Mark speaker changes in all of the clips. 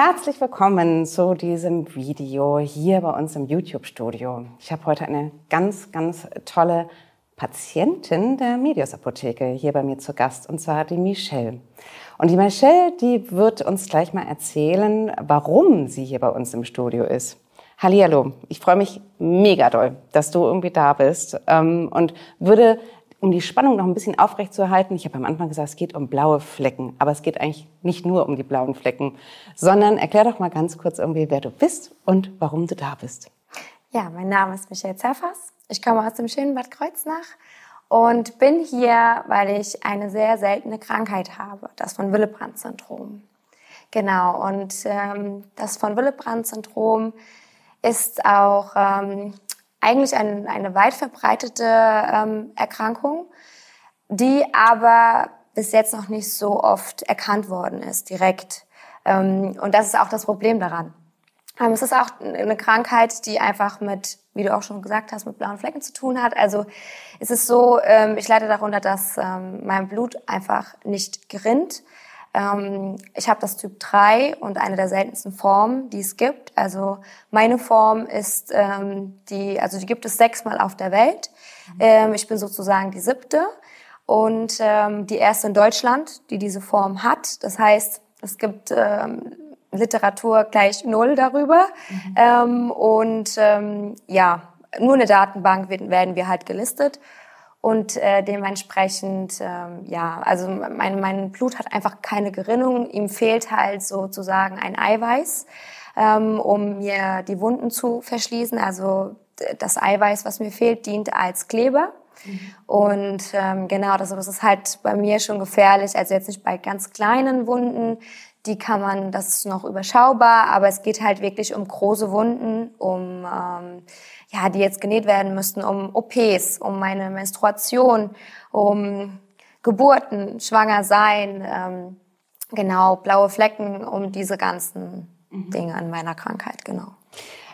Speaker 1: Herzlich willkommen zu diesem Video hier bei uns im YouTube-Studio. Ich habe heute eine ganz, ganz tolle Patientin der Medios Apotheke hier bei mir zu Gast, und zwar die Michelle. Und die Michelle, die wird uns gleich mal erzählen, warum sie hier bei uns im Studio ist. Hallihallo, ich freue mich mega doll, dass du irgendwie da bist ähm, und würde um die Spannung noch ein bisschen aufrechtzuerhalten, ich habe am Anfang gesagt, es geht um blaue Flecken, aber es geht eigentlich nicht nur um die blauen Flecken, sondern erklär doch mal ganz kurz irgendwie, wer du bist und warum du da bist.
Speaker 2: Ja, mein Name ist Michelle Zerfers. Ich komme aus dem schönen Bad Kreuznach und bin hier, weil ich eine sehr seltene Krankheit habe, das von Willebrand-Syndrom. Genau, und ähm, das von Willebrand-Syndrom ist auch ähm, eigentlich ein, eine weit verbreitete ähm, Erkrankung, die aber bis jetzt noch nicht so oft erkannt worden ist, direkt. Ähm, und das ist auch das Problem daran. Ähm, es ist auch eine Krankheit, die einfach mit, wie du auch schon gesagt hast, mit blauen Flecken zu tun hat. Also es ist so, ähm, ich leide darunter, dass ähm, mein Blut einfach nicht gerinnt. Ähm, ich habe das Typ 3 und eine der seltensten Formen, die es gibt. Also meine Form ist ähm, die, also die gibt es sechsmal auf der Welt. Ähm, ich bin sozusagen die siebte und ähm, die erste in Deutschland, die diese Form hat. Das heißt, es gibt ähm, Literatur gleich null darüber mhm. ähm, und ähm, ja, nur eine Datenbank werden wir halt gelistet und äh, dementsprechend, ähm, ja, also mein, mein Blut hat einfach keine Gerinnung. Ihm fehlt halt sozusagen ein Eiweiß, ähm, um mir die Wunden zu verschließen. Also das Eiweiß, was mir fehlt, dient als Kleber. Und ähm, genau, das, das ist halt bei mir schon gefährlich. Also jetzt nicht bei ganz kleinen Wunden, die kann man, das ist noch überschaubar, aber es geht halt wirklich um große Wunden, um ähm, ja, die jetzt genäht werden müssten, um OPs, um meine Menstruation, um Geburten, schwanger sein, ähm, genau, blaue Flecken, um diese ganzen mhm. Dinge an meiner Krankheit, genau.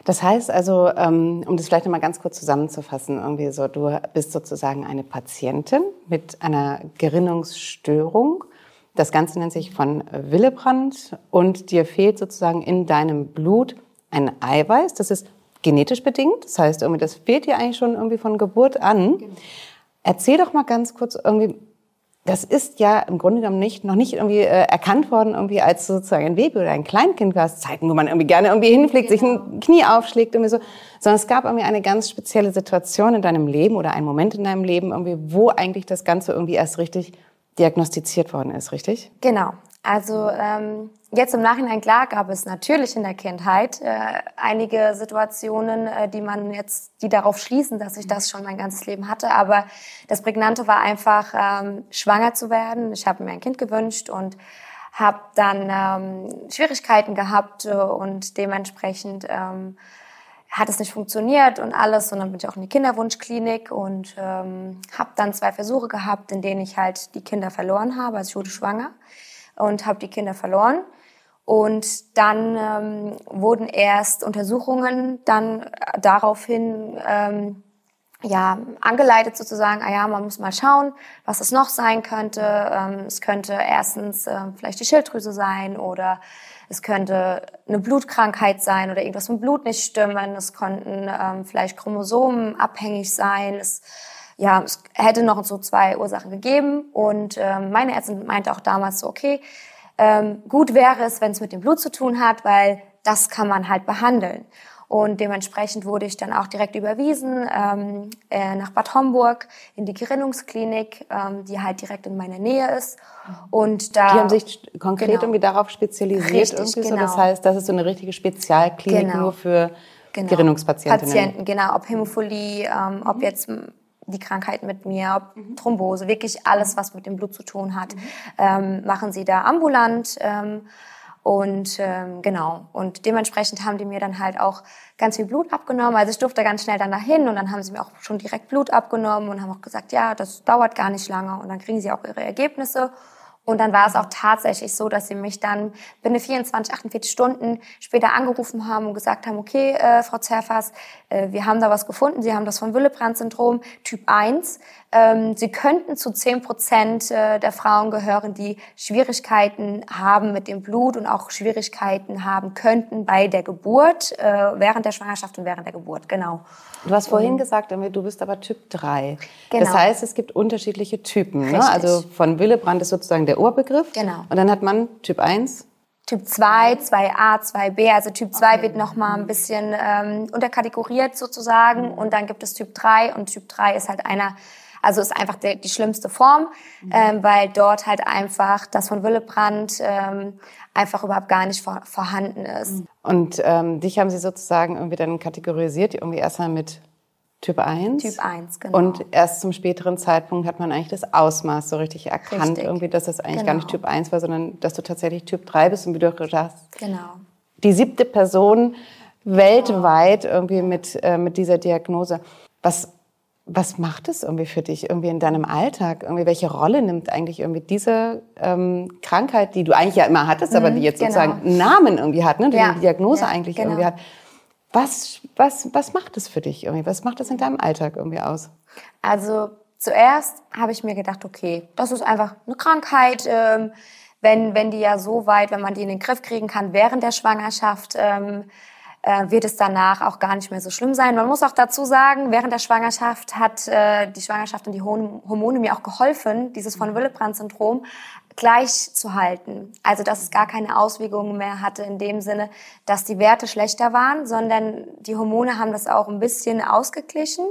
Speaker 1: Das heißt also, ähm, um das vielleicht nochmal ganz kurz zusammenzufassen, irgendwie so, du bist sozusagen eine Patientin mit einer Gerinnungsstörung. Das Ganze nennt sich von Willebrand und dir fehlt sozusagen in deinem Blut ein Eiweiß. Das ist genetisch bedingt. Das heißt, irgendwie, das fehlt dir eigentlich schon irgendwie von Geburt an. Genau. Erzähl doch mal ganz kurz irgendwie, das ist ja im Grunde genommen nicht, noch nicht irgendwie äh, erkannt worden, irgendwie als sozusagen ein Baby oder ein Kleinkind war es Zeiten, wo man irgendwie gerne irgendwie hinfliegt, genau. sich ein genau. Knie aufschlägt, irgendwie so. Sondern es gab irgendwie eine ganz spezielle Situation in deinem Leben oder einen Moment in deinem Leben irgendwie, wo eigentlich das Ganze irgendwie erst richtig diagnostiziert worden ist, richtig?
Speaker 2: Genau. Also ähm, jetzt im Nachhinein klar gab es natürlich in der Kindheit äh, einige Situationen, äh, die man jetzt, die darauf schließen, dass ich das schon mein ganzes Leben hatte. Aber das Prägnante war einfach, ähm, schwanger zu werden. Ich habe mir ein Kind gewünscht und habe dann ähm, Schwierigkeiten gehabt äh, und dementsprechend ähm, hat es nicht funktioniert und alles. Und dann bin ich auch in die Kinderwunschklinik und ähm, habe dann zwei Versuche gehabt, in denen ich halt die Kinder verloren habe. Also ich wurde schwanger und habe die Kinder verloren. Und dann ähm, wurden erst Untersuchungen dann daraufhin ähm, ja, angeleitet sozusagen, ah ja, man muss mal schauen, was es noch sein könnte. Ähm, es könnte erstens äh, vielleicht die Schilddrüse sein oder es könnte eine Blutkrankheit sein oder irgendwas mit Blut nicht stimmen. Es konnten ähm, vielleicht Chromosomen abhängig sein. Es ja, es hätte noch so zwei Ursachen gegeben. Und ähm, meine Ärztin meinte auch damals so, okay, ähm, gut wäre es, wenn es mit dem Blut zu tun hat, weil das kann man halt behandeln. Und dementsprechend wurde ich dann auch direkt überwiesen ähm, äh, nach Bad Homburg in die Gerinnungsklinik, ähm, die halt direkt in meiner Nähe ist.
Speaker 1: Und da
Speaker 2: die
Speaker 1: haben sich konkret genau. irgendwie darauf spezialisiert. Richtig, irgendwie so. Das genau. heißt, das ist so eine richtige Spezialklinik genau. nur für genau. Gerinnungspatientinnen.
Speaker 2: Patienten, genau. Ob Hämophilie, ähm, ob jetzt die Krankheit mit mir, ob mhm. Thrombose, wirklich alles, was mit dem Blut zu tun hat, mhm. ähm, machen sie da ambulant. Ähm, und ähm, genau, und dementsprechend haben die mir dann halt auch ganz viel Blut abgenommen. Also ich durfte ganz schnell dann dahin und dann haben sie mir auch schon direkt Blut abgenommen und haben auch gesagt, ja, das dauert gar nicht lange und dann kriegen sie auch ihre Ergebnisse. Und dann war es auch tatsächlich so, dass sie mich dann binnen 24, 48 Stunden später angerufen haben und gesagt haben, okay, äh, Frau Zerfas, äh, wir haben da was gefunden, Sie haben das von Willebrand-Syndrom Typ 1. Ähm, sie könnten zu 10 Prozent äh, der Frauen gehören, die Schwierigkeiten haben mit dem Blut und auch Schwierigkeiten haben könnten bei der Geburt, äh, während der Schwangerschaft und während der Geburt, genau.
Speaker 1: Du hast vorhin gesagt, du bist aber Typ 3. Genau. Das heißt, es gibt unterschiedliche Typen. Ne? Also von Willebrand ist sozusagen der Urbegriff.
Speaker 2: Genau.
Speaker 1: Und dann hat man Typ 1.
Speaker 2: Typ 2, 2a, 2b. Also Typ 2 okay. wird nochmal ein bisschen ähm, unterkategoriert sozusagen. Und dann gibt es Typ 3 und Typ 3 ist halt einer, also ist einfach die, die schlimmste Form, mhm. ähm, weil dort halt einfach das von Willebrand ähm, einfach überhaupt gar nicht vor, vorhanden ist.
Speaker 1: Und ähm, dich haben sie sozusagen irgendwie dann kategorisiert, irgendwie erstmal mit Typ 1.
Speaker 2: Typ 1, genau.
Speaker 1: Und erst zum späteren Zeitpunkt hat man eigentlich das Ausmaß so richtig erkannt, richtig. irgendwie, dass das eigentlich genau. gar nicht genau. Typ 1 war, sondern dass du tatsächlich Typ 3 bist und wie du hast.
Speaker 2: Genau.
Speaker 1: Die siebte Person weltweit irgendwie mit, äh, mit dieser Diagnose. Was was macht es irgendwie für dich irgendwie in deinem Alltag? Irgendwie welche Rolle nimmt eigentlich irgendwie diese ähm, Krankheit, die du eigentlich ja immer hattest, mhm, aber die jetzt genau. sozusagen einen Namen irgendwie hat, ne? die ja, Diagnose ja, eigentlich genau. irgendwie hat. Was, was, was macht es für dich irgendwie? Was macht es in deinem Alltag irgendwie aus?
Speaker 2: Also zuerst habe ich mir gedacht, okay, das ist einfach eine Krankheit. Ähm, wenn, wenn die ja so weit, wenn man die in den Griff kriegen kann während der Schwangerschaft, ähm, äh, wird es danach auch gar nicht mehr so schlimm sein. Man muss auch dazu sagen, während der Schwangerschaft hat äh, die Schwangerschaft und die Hormone mir auch geholfen, dieses von Willebrand-Syndrom gleich zu halten. Also dass es gar keine Auswirkungen mehr hatte in dem Sinne, dass die Werte schlechter waren, sondern die Hormone haben das auch ein bisschen ausgeglichen.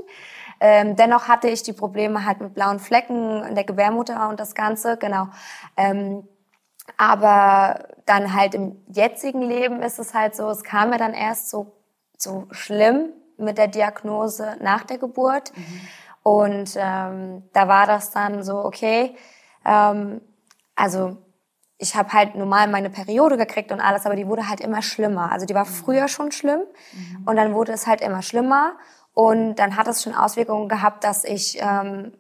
Speaker 2: Ähm, dennoch hatte ich die Probleme halt mit blauen Flecken in der Gebärmutter und das Ganze, genau. Ähm, aber dann halt im jetzigen Leben ist es halt so, es kam mir dann erst so, so schlimm mit der Diagnose nach der Geburt. Mhm. Und ähm, da war das dann so, okay, ähm, also ich habe halt normal meine Periode gekriegt und alles, aber die wurde halt immer schlimmer. Also die war mhm. früher schon schlimm mhm. und dann wurde es halt immer schlimmer. Und dann hat es schon Auswirkungen gehabt, dass ich ähm,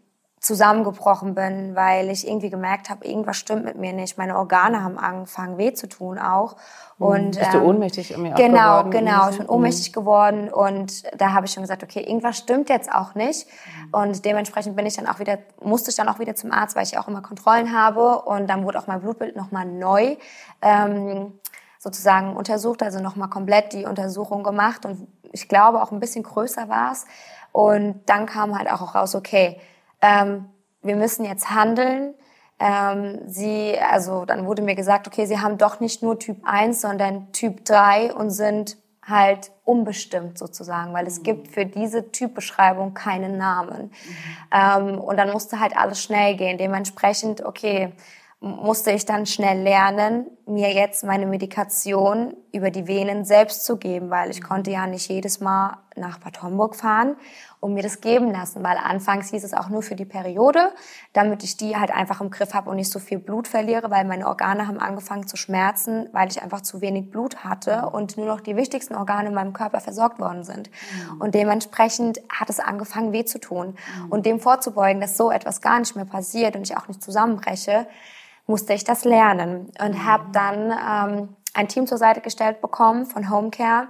Speaker 2: zusammengebrochen bin, weil ich irgendwie gemerkt habe, irgendwas stimmt mit mir nicht. Meine Organe haben angefangen weh zu tun auch.
Speaker 1: Mhm. Und bist ähm, du ohnmächtig irgendwie
Speaker 2: genau, geworden? Genau, genau. Ich bin ohnmächtig mhm. geworden und da habe ich schon gesagt, okay, irgendwas stimmt jetzt auch nicht. Mhm. Und dementsprechend bin ich dann auch wieder, musste ich dann auch wieder zum Arzt, weil ich auch immer Kontrollen habe. Und dann wurde auch mein Blutbild nochmal neu ähm, sozusagen untersucht, also nochmal komplett die Untersuchung gemacht. Und ich glaube auch ein bisschen größer war es. Und dann kam halt auch raus, okay, ähm, wir müssen jetzt handeln. Ähm, sie, also dann wurde mir gesagt, okay, sie haben doch nicht nur Typ 1, sondern Typ 3 und sind halt unbestimmt sozusagen, weil es mhm. gibt für diese Typbeschreibung keinen Namen. Mhm. Ähm, und dann musste halt alles schnell gehen. Dementsprechend, okay, musste ich dann schnell lernen, mir jetzt meine Medikation über die Venen selbst zu geben, weil ich mhm. konnte ja nicht jedes Mal nach Bad Homburg fahren und mir das geben lassen, weil anfangs hieß es auch nur für die Periode, damit ich die halt einfach im Griff habe und nicht so viel Blut verliere, weil meine Organe haben angefangen zu schmerzen, weil ich einfach zu wenig Blut hatte und nur noch die wichtigsten Organe in meinem Körper versorgt worden sind. Mhm. Und dementsprechend hat es angefangen weh zu tun. Mhm. Und dem vorzubeugen, dass so etwas gar nicht mehr passiert und ich auch nicht zusammenbreche, musste ich das lernen und mhm. habe dann ähm, ein Team zur Seite gestellt bekommen von Homecare,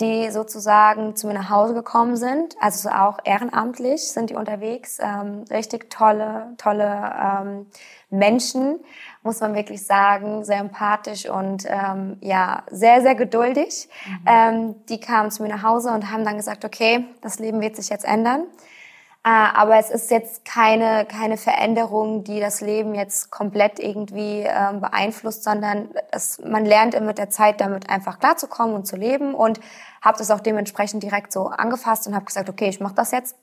Speaker 2: die sozusagen zu mir nach Hause gekommen sind, also auch ehrenamtlich sind die unterwegs, ähm, richtig tolle, tolle ähm, Menschen, muss man wirklich sagen, sehr empathisch und ähm, ja sehr, sehr geduldig. Mhm. Ähm, die kamen zu mir nach Hause und haben dann gesagt, okay, das Leben wird sich jetzt ändern. Äh, aber es ist jetzt keine, keine Veränderung, die das Leben jetzt komplett irgendwie ähm, beeinflusst, sondern es, man lernt mit der Zeit damit einfach klarzukommen und zu leben und habe das auch dementsprechend direkt so angefasst und habe gesagt, okay, ich mache das jetzt.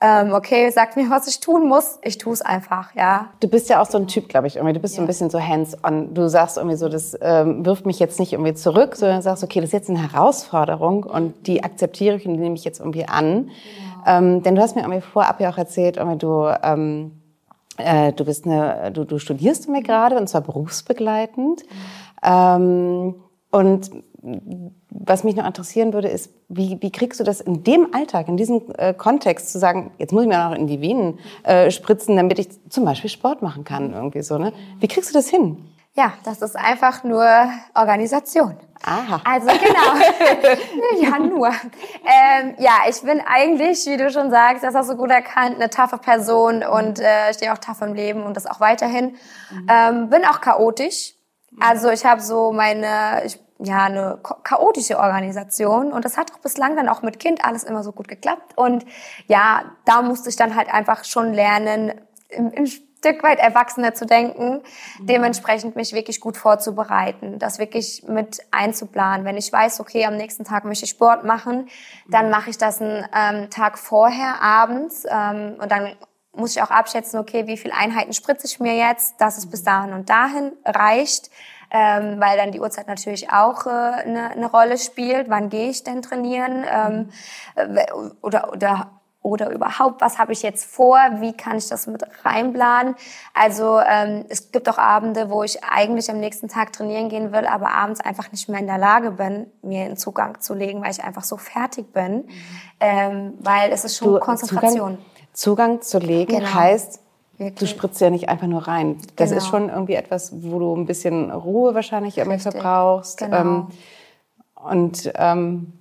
Speaker 2: Ähm, okay, sagt mir, was ich tun muss. Ich tue es einfach, ja.
Speaker 1: Du bist ja auch so ein Typ, glaube ich, irgendwie. Du bist ja. so ein bisschen so hands-on. Du sagst irgendwie so, das ähm, wirft mich jetzt nicht irgendwie zurück, sondern sagst, okay, das ist jetzt eine Herausforderung und die akzeptiere ich und die nehme ich jetzt irgendwie an. Genau. Ähm, denn du hast mir irgendwie vorab ja auch erzählt, irgendwie du, ähm, äh, du bist eine, du, du studierst mir gerade und zwar berufsbegleitend. Ähm, und was mich noch interessieren würde, ist, wie, wie kriegst du das in dem Alltag, in diesem äh, Kontext zu sagen, jetzt muss ich mir noch in die Venen äh, spritzen, damit ich zum Beispiel Sport machen kann, irgendwie so, ne? Wie kriegst du das hin?
Speaker 2: Ja, das ist einfach nur Organisation.
Speaker 1: Aha.
Speaker 2: Also genau. ja, nur. Ähm, ja, ich bin eigentlich, wie du schon sagst, das hast du gut erkannt, eine taffe Person und äh, stehe auch tough im Leben und das auch weiterhin. Mhm. Ähm, bin auch chaotisch. Also ich habe so meine, ich, ja, eine chaotische Organisation und das hat auch bislang dann auch mit Kind alles immer so gut geklappt. Und ja, da musste ich dann halt einfach schon lernen, im, im Stück weit erwachsener zu denken, mhm. dementsprechend mich wirklich gut vorzubereiten, das wirklich mit einzuplanen. Wenn ich weiß, okay, am nächsten Tag möchte ich Sport machen, dann mhm. mache ich das einen ähm, Tag vorher, abends ähm, und dann muss ich auch abschätzen, okay, wie viele Einheiten spritze ich mir jetzt, dass es bis mhm. dahin und dahin reicht, ähm, weil dann die Uhrzeit natürlich auch äh, eine, eine Rolle spielt. Wann gehe ich denn trainieren? Ähm, äh, oder, oder oder überhaupt, was habe ich jetzt vor, wie kann ich das mit reinplanen. Also ähm, es gibt auch Abende, wo ich eigentlich am nächsten Tag trainieren gehen will, aber abends einfach nicht mehr in der Lage bin, mir einen Zugang zu legen, weil ich einfach so fertig bin, mhm. ähm, weil es ist schon du, Konzentration.
Speaker 1: Zugang, Zugang zu legen genau. heißt, Wirklich? Du spritzt ja nicht einfach nur rein. Das genau. ist schon irgendwie etwas, wo du ein bisschen Ruhe wahrscheinlich irgendwie verbrauchst. Genau. Ähm, und ähm,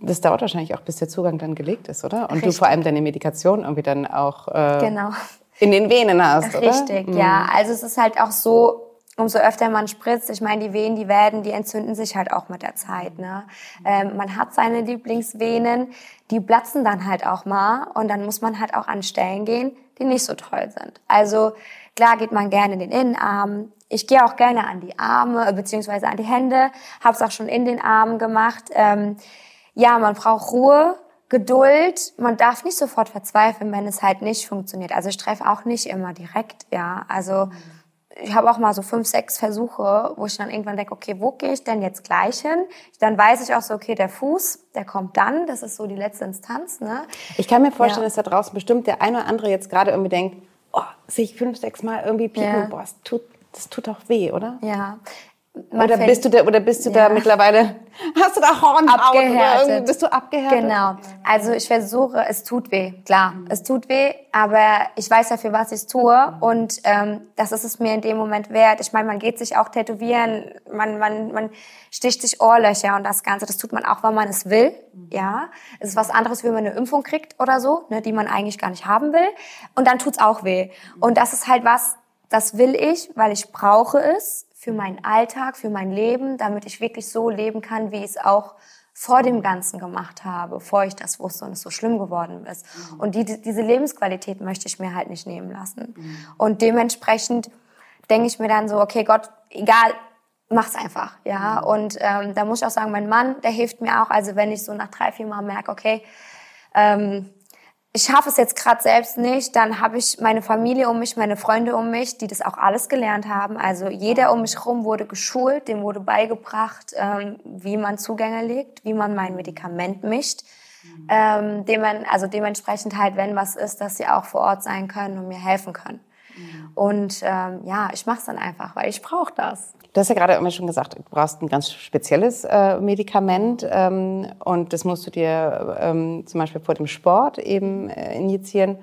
Speaker 1: das dauert wahrscheinlich auch, bis der Zugang dann gelegt ist, oder? Und Richtig. du vor allem deine Medikation irgendwie dann auch äh, genau. in den Venen hast,
Speaker 2: oder? Richtig, mhm. ja. Also es ist halt auch so, umso öfter man spritzt, ich meine, die Venen, die werden, die entzünden sich halt auch mit der Zeit. Ne? Ähm, man hat seine Lieblingsvenen, die platzen dann halt auch mal und dann muss man halt auch an Stellen gehen, die nicht so toll sind. Also klar geht man gerne in den Innenarm. Ich gehe auch gerne an die Arme beziehungsweise an die Hände, habe es auch schon in den Armen gemacht. Ähm, ja, man braucht Ruhe, Geduld. Man darf nicht sofort verzweifeln, wenn es halt nicht funktioniert. Also ich treffe auch nicht immer direkt, ja. Also ich habe auch mal so fünf, sechs Versuche, wo ich dann irgendwann denke, okay, wo gehe ich denn jetzt gleich hin? Dann weiß ich auch so, okay, der Fuß, der kommt dann. Das ist so die letzte Instanz. Ne?
Speaker 1: Ich kann mir vorstellen, ja. dass da draußen bestimmt der eine oder andere jetzt gerade irgendwie denkt, oh, sehe ich fünf, sechs Mal irgendwie pieken, ja. boah, das tut, das tut doch weh, oder?
Speaker 2: Ja,
Speaker 1: oder bist du da, oder bist du ja. da mittlerweile, hast du da Horn. Oder bist du abgehärtet?
Speaker 2: Genau. Also ich versuche, es tut weh, klar, mhm. es tut weh, aber ich weiß ja, für was ich tue und ähm, das ist es mir in dem Moment wert. Ich meine, man geht sich auch tätowieren, man, man, man sticht sich Ohrlöcher und das Ganze, das tut man auch, weil man es will, mhm. ja. Es ist was anderes, wenn man eine Impfung kriegt oder so, ne, die man eigentlich gar nicht haben will und dann tut's auch weh. Und das ist halt was, das will ich, weil ich brauche es für meinen Alltag, für mein Leben, damit ich wirklich so leben kann, wie ich es auch vor dem Ganzen gemacht habe, bevor ich das wusste und es so schlimm geworden ist. Mhm. Und die, diese Lebensqualität möchte ich mir halt nicht nehmen lassen. Mhm. Und dementsprechend denke ich mir dann so, okay, Gott, egal, mach's einfach, ja. Mhm. Und ähm, da muss ich auch sagen, mein Mann, der hilft mir auch. Also wenn ich so nach drei, vier Mal merke, okay, ähm, ich schaffe es jetzt gerade selbst nicht, dann habe ich meine Familie um mich, meine Freunde um mich, die das auch alles gelernt haben. Also jeder um mich herum wurde geschult, dem wurde beigebracht, ähm, wie man Zugänge legt, wie man mein Medikament mischt. Mhm. Ähm, dem man, also dementsprechend halt, wenn was ist, dass sie auch vor Ort sein können und mir helfen können. Und ähm, ja, ich mache es dann einfach, weil ich brauche das.
Speaker 1: Du hast ja gerade immer schon gesagt, du brauchst ein ganz spezielles äh, Medikament ähm, und das musst du dir ähm, zum Beispiel vor dem Sport eben äh, injizieren.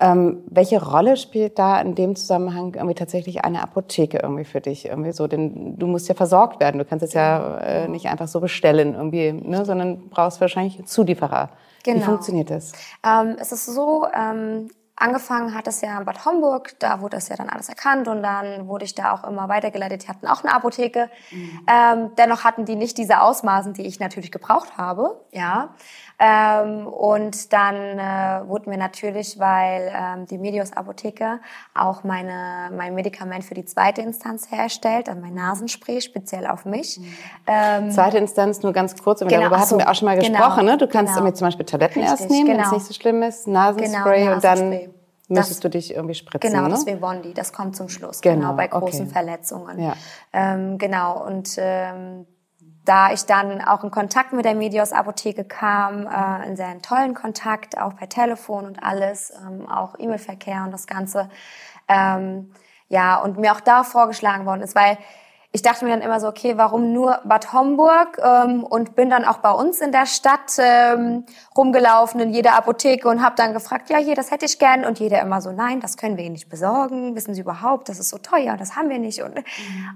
Speaker 1: Ähm, welche Rolle spielt da in dem Zusammenhang irgendwie tatsächlich eine Apotheke irgendwie für dich irgendwie so? Denn du musst ja versorgt werden. Du kannst es ja äh, nicht einfach so bestellen irgendwie, ne, sondern brauchst wahrscheinlich Zulieferer. Genau. Wie funktioniert das?
Speaker 2: Ähm, es ist so, ähm, Angefangen hat es ja in Bad Homburg, da wurde das ja dann alles erkannt und dann wurde ich da auch immer weitergeleitet. Die hatten auch eine Apotheke. Mhm. Ähm, dennoch hatten die nicht diese Ausmaßen, die ich natürlich gebraucht habe. Ja. Ähm, und dann äh, wurde mir natürlich, weil ähm, die Medios Apotheke auch meine, mein Medikament für die zweite Instanz herstellt, also mein Nasenspray speziell auf mich. Mhm.
Speaker 1: Ähm, zweite Instanz nur ganz kurz, genau, darüber hatten so, wir auch schon mal genau. gesprochen. Genau, ne? Du kannst genau. zum Beispiel Tabletten Richtig, erst nehmen, genau. wenn es nicht so schlimm ist, Nasenspray, genau, Nasenspray. und dann müsstest du dich irgendwie spritzen.
Speaker 2: Genau,
Speaker 1: ne?
Speaker 2: das Vivondi, das kommt zum Schluss, genau, genau bei großen okay. Verletzungen. Ja. Ähm, genau, und ähm, da ich dann auch in Kontakt mit der Medios Apotheke kam, äh, einen sehr tollen Kontakt, auch per Telefon und alles, ähm, auch E-Mail-Verkehr und das Ganze, ähm, ja, und mir auch da vorgeschlagen worden ist, weil ich dachte mir dann immer so, okay, warum nur Bad Homburg? Ähm, und bin dann auch bei uns in der Stadt ähm, rumgelaufen, in jeder Apotheke und habe dann gefragt, ja, hier, das hätte ich gern. Und jeder immer so, nein, das können wir Ihnen nicht besorgen. Wissen Sie überhaupt, das ist so teuer, das haben wir nicht. Und, mhm.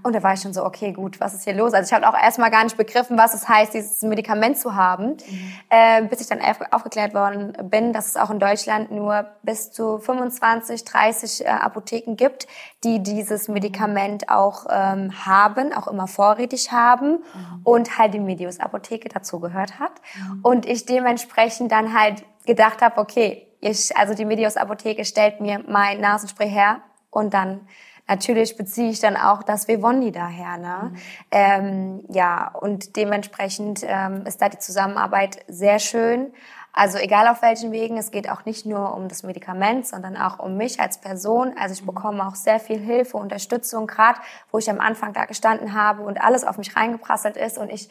Speaker 2: und da war ich schon so, okay, gut, was ist hier los? Also ich habe auch erstmal gar nicht begriffen, was es heißt, dieses Medikament zu haben, mhm. äh, bis ich dann aufgeklärt worden bin, dass es auch in Deutschland nur bis zu 25, 30 äh, Apotheken gibt, die dieses Medikament auch ähm, haben, auch immer vorrätig haben mhm. und halt die Medius Apotheke dazu gehört hat. Mhm. Und ich dementsprechend dann halt gedacht habe, okay, ich, also die Medius Apotheke stellt mir mein Nasenspray her und dann natürlich beziehe ich dann auch das Vivondi daher. Ne? Mhm. Ähm, ja, und dementsprechend ähm, ist da die Zusammenarbeit sehr schön. Also egal auf welchen Wegen, es geht auch nicht nur um das Medikament, sondern auch um mich als Person. Also ich bekomme auch sehr viel Hilfe, Unterstützung, gerade wo ich am Anfang da gestanden habe und alles auf mich reingeprasselt ist und ich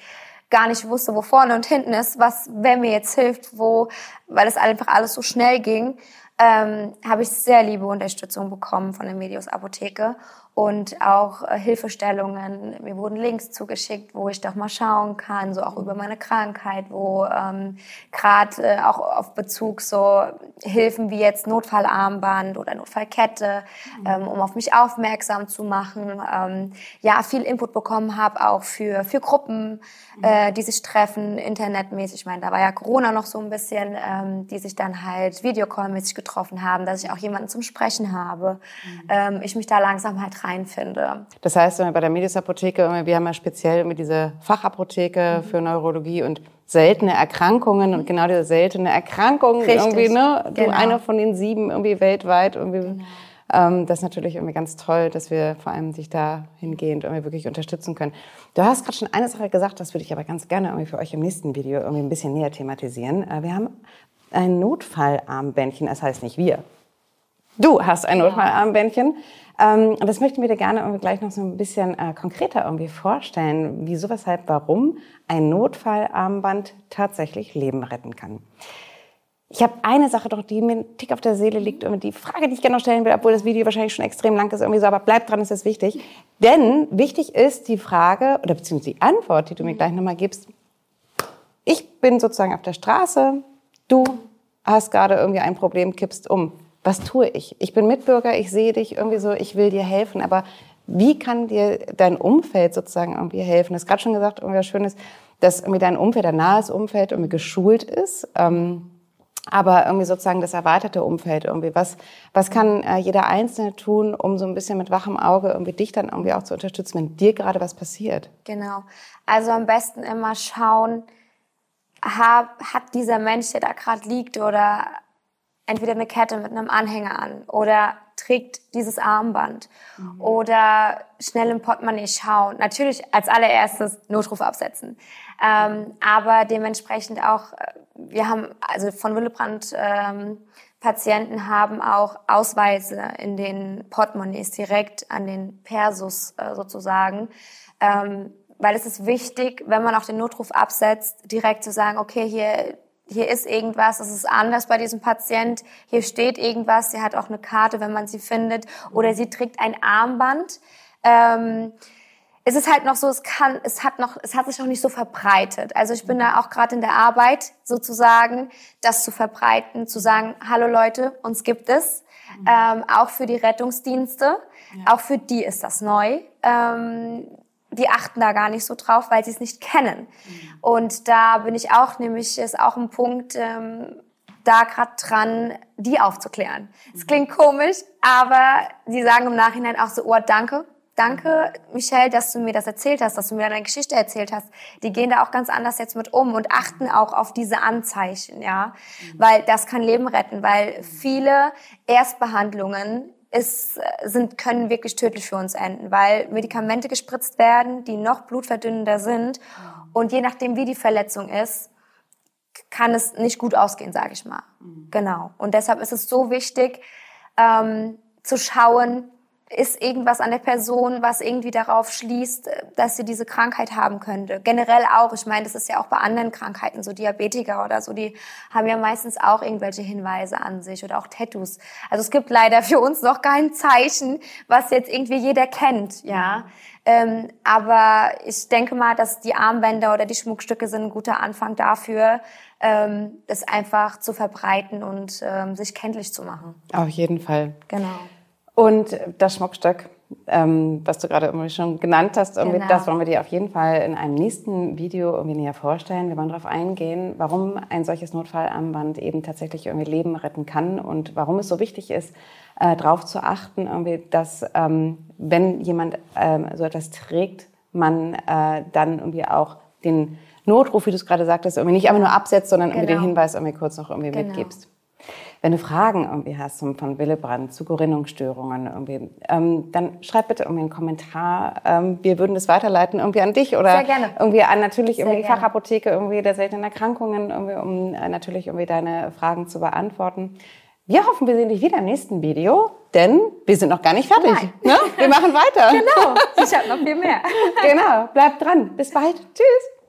Speaker 2: gar nicht wusste, wo vorne und hinten ist, was, wer mir jetzt hilft, wo, weil es einfach alles so schnell ging, ähm, habe ich sehr liebe Unterstützung bekommen von der Medios Apotheke und auch äh, Hilfestellungen. Mir wurden Links zugeschickt, wo ich doch mal schauen kann, so auch über meine Krankheit, wo ähm, gerade äh, auch auf Bezug so Hilfen wie jetzt Notfallarmband oder Notfallkette, mhm. ähm, um auf mich aufmerksam zu machen. Ähm, ja, viel Input bekommen habe auch für für Gruppen, mhm. äh, die sich treffen internetmäßig. Ich meine, da war ja Corona noch so ein bisschen, ähm, die sich dann halt Videocall-mäßig getroffen haben, dass ich auch jemanden zum Sprechen habe. Mhm. Ähm, ich mich da langsam halt reinfinde.
Speaker 1: Das heißt, bei der Medisapotheke, wir haben ja speziell mit diese Fachapotheke mhm. für Neurologie und seltene Erkrankungen und genau diese seltene Erkrankung Richtig. irgendwie, ne? Du genau. eine von den sieben irgendwie weltweit irgendwie. Genau. Ähm, das ist natürlich irgendwie ganz toll, dass wir vor allem sich da hingehend irgendwie wirklich unterstützen können. Du hast gerade schon eine Sache gesagt, das würde ich aber ganz gerne irgendwie für euch im nächsten Video irgendwie ein bisschen näher thematisieren. Äh, wir haben ein Notfallarmbändchen, das heißt nicht wir. Du hast ein Notfallarmbändchen. Ähm, und das möchten wir dir gerne gleich noch so ein bisschen äh, konkreter irgendwie vorstellen, wieso, weshalb, warum ein Notfallarmband tatsächlich Leben retten kann. Ich habe eine Sache doch, die mir einen Tick auf der Seele liegt, und die Frage, die ich gerne noch stellen will, obwohl das Video wahrscheinlich schon extrem lang ist, irgendwie so, aber bleib dran, ist das wichtig. Denn wichtig ist die Frage, oder beziehungsweise die Antwort, die du mir gleich nochmal gibst. Ich bin sozusagen auf der Straße, du hast gerade irgendwie ein Problem, kippst um was tue ich? Ich bin Mitbürger, ich sehe dich irgendwie so, ich will dir helfen, aber wie kann dir dein Umfeld sozusagen irgendwie helfen? Du hast gerade schon gesagt, irgendwie was Schönes, dass irgendwie dein Umfeld, dein nahes Umfeld irgendwie geschult ist. Ähm, aber irgendwie sozusagen das erweiterte Umfeld irgendwie. Was, was kann äh, jeder Einzelne tun, um so ein bisschen mit wachem Auge irgendwie dich dann irgendwie auch zu unterstützen, wenn dir gerade was passiert?
Speaker 2: Genau. Also am besten immer schauen, hat, hat dieser Mensch, der da gerade liegt oder entweder eine Kette mit einem Anhänger an oder trägt dieses Armband mhm. oder schnell im Portemonnaie schauen. Natürlich als allererstes Notruf absetzen. Ähm, aber dementsprechend auch, äh, wir haben, also von Willebrand ähm, Patienten haben auch Ausweise in den Portemonnaies direkt an den Persus äh, sozusagen. Ähm, weil es ist wichtig, wenn man auch den Notruf absetzt, direkt zu sagen, okay, hier hier ist irgendwas, es ist anders bei diesem Patient, hier steht irgendwas, sie hat auch eine Karte, wenn man sie findet, oder sie trägt ein Armband. Ähm, es ist halt noch so, es kann, es hat noch, es hat sich noch nicht so verbreitet. Also ich bin da auch gerade in der Arbeit sozusagen, das zu verbreiten, zu sagen, hallo Leute, uns gibt es, ähm, auch für die Rettungsdienste, ja. auch für die ist das neu. Ähm, die achten da gar nicht so drauf, weil sie es nicht kennen. Mhm. Und da bin ich auch, nämlich ist auch ein Punkt, ähm, da gerade dran, die aufzuklären. Es mhm. klingt komisch, aber die sagen im Nachhinein auch so, oh, danke, danke, Michelle, dass du mir das erzählt hast, dass du mir deine Geschichte erzählt hast. Die gehen da auch ganz anders jetzt mit um und achten auch auf diese Anzeichen, ja, mhm. weil das kann Leben retten, weil viele Erstbehandlungen ist, sind, können wirklich tödlich für uns enden, weil Medikamente gespritzt werden, die noch blutverdünnender sind. Und je nachdem, wie die Verletzung ist, kann es nicht gut ausgehen, sage ich mal. Mhm. Genau. Und deshalb ist es so wichtig, ähm, zu schauen, ist irgendwas an der Person, was irgendwie darauf schließt, dass sie diese Krankheit haben könnte. Generell auch. Ich meine, das ist ja auch bei anderen Krankheiten, so Diabetiker oder so, die haben ja meistens auch irgendwelche Hinweise an sich oder auch Tattoos. Also es gibt leider für uns noch kein Zeichen, was jetzt irgendwie jeder kennt, ja. Ähm, aber ich denke mal, dass die Armbänder oder die Schmuckstücke sind ein guter Anfang dafür, ähm, das einfach zu verbreiten und ähm, sich kenntlich zu machen.
Speaker 1: Auf jeden Fall.
Speaker 2: Genau.
Speaker 1: Und das Schmuckstück, ähm, was du gerade irgendwie schon genannt hast, genau. das wollen wir dir auf jeden Fall in einem nächsten Video irgendwie näher vorstellen. Wir wollen darauf eingehen, warum ein solches Notfallarmband eben tatsächlich irgendwie Leben retten kann und warum es so wichtig ist, äh, darauf zu achten, irgendwie, dass ähm, wenn jemand ähm, so etwas trägt, man äh, dann irgendwie auch den Notruf, wie du es gerade sagtest, irgendwie nicht einfach nur absetzt, sondern genau. irgendwie den genau. Hinweis irgendwie kurz noch irgendwie genau. mitgibst. Wenn du Fragen irgendwie hast von Willebrand zu Gerinnungsstörungen irgendwie, ähm, dann schreib bitte irgendwie einen Kommentar. Ähm, wir würden das weiterleiten irgendwie an dich oder irgendwie an natürlich Sehr irgendwie die Fachapotheke irgendwie der seltenen Erkrankungen irgendwie, um äh, natürlich irgendwie deine Fragen zu beantworten. Wir hoffen, wir sehen dich wieder im nächsten Video, denn wir sind noch gar nicht fertig. Ne? Wir machen weiter.
Speaker 2: genau. Ich habe noch viel mehr.
Speaker 1: genau. Bleibt dran. Bis bald. Tschüss.